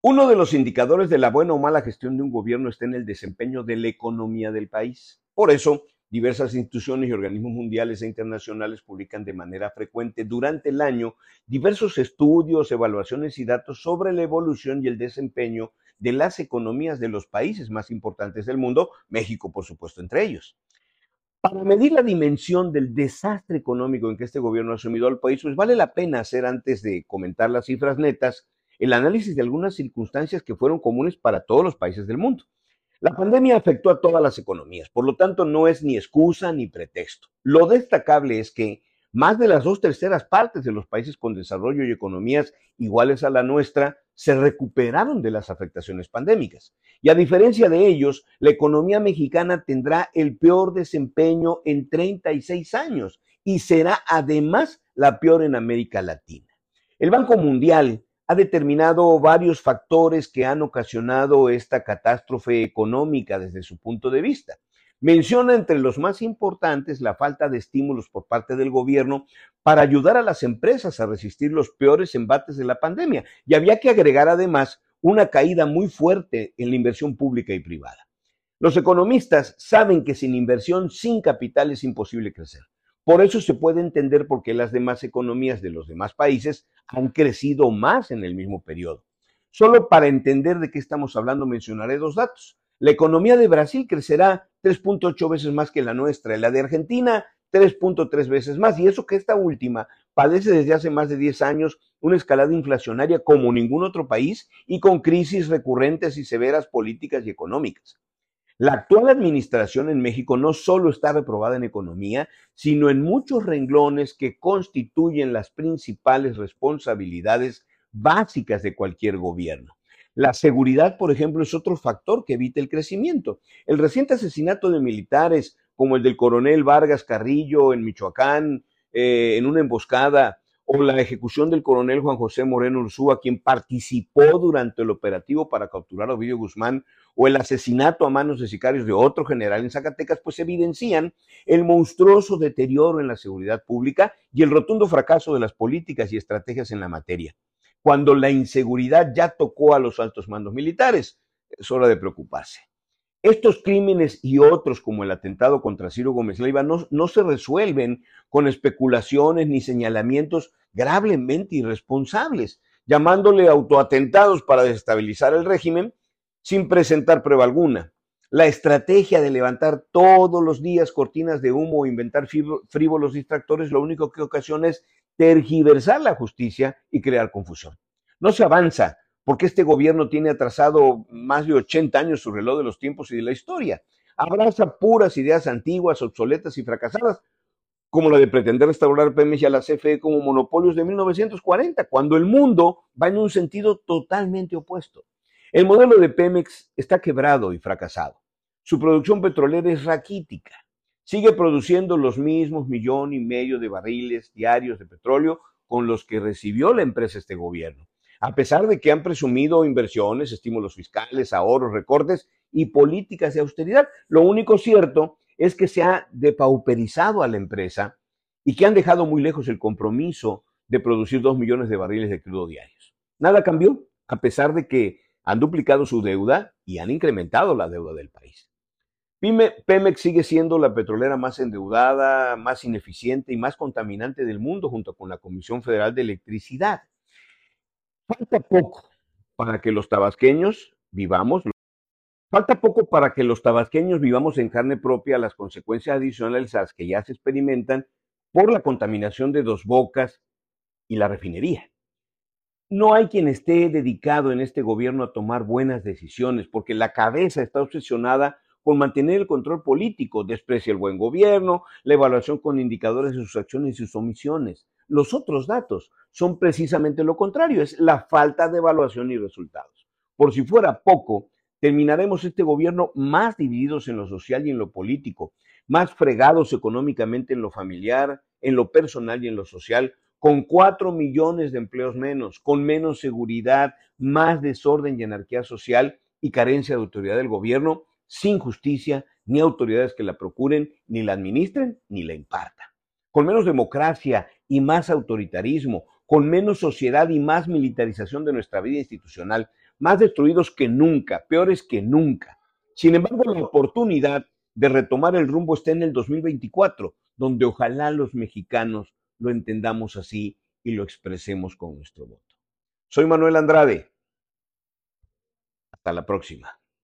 Uno de los indicadores de la buena o mala gestión de un gobierno está en el desempeño de la economía del país. Por eso, diversas instituciones y organismos mundiales e internacionales publican de manera frecuente durante el año diversos estudios, evaluaciones y datos sobre la evolución y el desempeño de las economías de los países más importantes del mundo, México por supuesto entre ellos. Para medir la dimensión del desastre económico en que este gobierno ha asumido al país, pues vale la pena hacer antes de comentar las cifras netas, el análisis de algunas circunstancias que fueron comunes para todos los países del mundo. La pandemia afectó a todas las economías, por lo tanto no es ni excusa ni pretexto. Lo destacable es que más de las dos terceras partes de los países con desarrollo y economías iguales a la nuestra se recuperaron de las afectaciones pandémicas. Y a diferencia de ellos, la economía mexicana tendrá el peor desempeño en 36 años y será además la peor en América Latina. El Banco Mundial ha determinado varios factores que han ocasionado esta catástrofe económica desde su punto de vista. Menciona entre los más importantes la falta de estímulos por parte del gobierno para ayudar a las empresas a resistir los peores embates de la pandemia. Y había que agregar además una caída muy fuerte en la inversión pública y privada. Los economistas saben que sin inversión, sin capital es imposible crecer. Por eso se puede entender por qué las demás economías de los demás países han crecido más en el mismo periodo. Solo para entender de qué estamos hablando mencionaré dos datos. La economía de Brasil crecerá 3.8 veces más que la nuestra, la de Argentina 3.3 veces más, y eso que esta última padece desde hace más de 10 años una escalada inflacionaria como ningún otro país y con crisis recurrentes y severas políticas y económicas. La actual administración en México no solo está reprobada en economía, sino en muchos renglones que constituyen las principales responsabilidades básicas de cualquier gobierno. La seguridad, por ejemplo, es otro factor que evita el crecimiento. El reciente asesinato de militares, como el del coronel Vargas Carrillo en Michoacán, eh, en una emboscada, o la ejecución del coronel Juan José Moreno Ursúa, quien participó durante el operativo para capturar a Ovidio Guzmán, o el asesinato a manos de sicarios de otro general en Zacatecas, pues evidencian el monstruoso deterioro en la seguridad pública y el rotundo fracaso de las políticas y estrategias en la materia. Cuando la inseguridad ya tocó a los altos mandos militares, es hora de preocuparse. Estos crímenes y otros, como el atentado contra Ciro Gómez Leiva, no, se resuelven con especulaciones ni señalamientos gravemente irresponsables, llamándole autoatentados para desestabilizar el régimen sin presentar prueba alguna. La estrategia de levantar todos los días cortinas de humo o inventar frívolos distractores lo único que ocasiona es tergiversar la justicia y crear confusión. No se avanza porque este gobierno tiene atrasado más de 80 años su reloj de los tiempos y de la historia. Abraza puras ideas antiguas, obsoletas y fracasadas, como la de pretender restaurar Pemex y a la CFE como monopolios de 1940, cuando el mundo va en un sentido totalmente opuesto. El modelo de Pemex está quebrado y fracasado. Su producción petrolera es raquítica. Sigue produciendo los mismos millón y medio de barriles diarios de petróleo con los que recibió la empresa este gobierno, a pesar de que han presumido inversiones, estímulos fiscales, ahorros, recortes y políticas de austeridad. Lo único cierto es que se ha depauperizado a la empresa y que han dejado muy lejos el compromiso de producir dos millones de barriles de crudo diarios. Nada cambió, a pesar de que han duplicado su deuda y han incrementado la deuda del país. Pemex sigue siendo la petrolera más endeudada, más ineficiente y más contaminante del mundo junto con la Comisión Federal de Electricidad. Falta poco para que los tabasqueños vivamos Falta poco para que los tabasqueños vivamos en carne propia las consecuencias adicionales a las que ya se experimentan por la contaminación de Dos Bocas y la refinería. No hay quien esté dedicado en este gobierno a tomar buenas decisiones porque la cabeza está obsesionada con mantener el control político, desprecia el buen gobierno, la evaluación con indicadores de sus acciones y sus omisiones. Los otros datos son precisamente lo contrario, es la falta de evaluación y resultados. Por si fuera poco, terminaremos este gobierno más divididos en lo social y en lo político, más fregados económicamente en lo familiar, en lo personal y en lo social, con cuatro millones de empleos menos, con menos seguridad, más desorden y anarquía social y carencia de autoridad del gobierno, sin justicia, ni autoridades que la procuren, ni la administren, ni la impartan. Con menos democracia y más autoritarismo, con menos sociedad y más militarización de nuestra vida institucional, más destruidos que nunca, peores que nunca. Sin embargo, la oportunidad de retomar el rumbo está en el 2024, donde ojalá los mexicanos lo entendamos así y lo expresemos con nuestro voto. Soy Manuel Andrade. Hasta la próxima.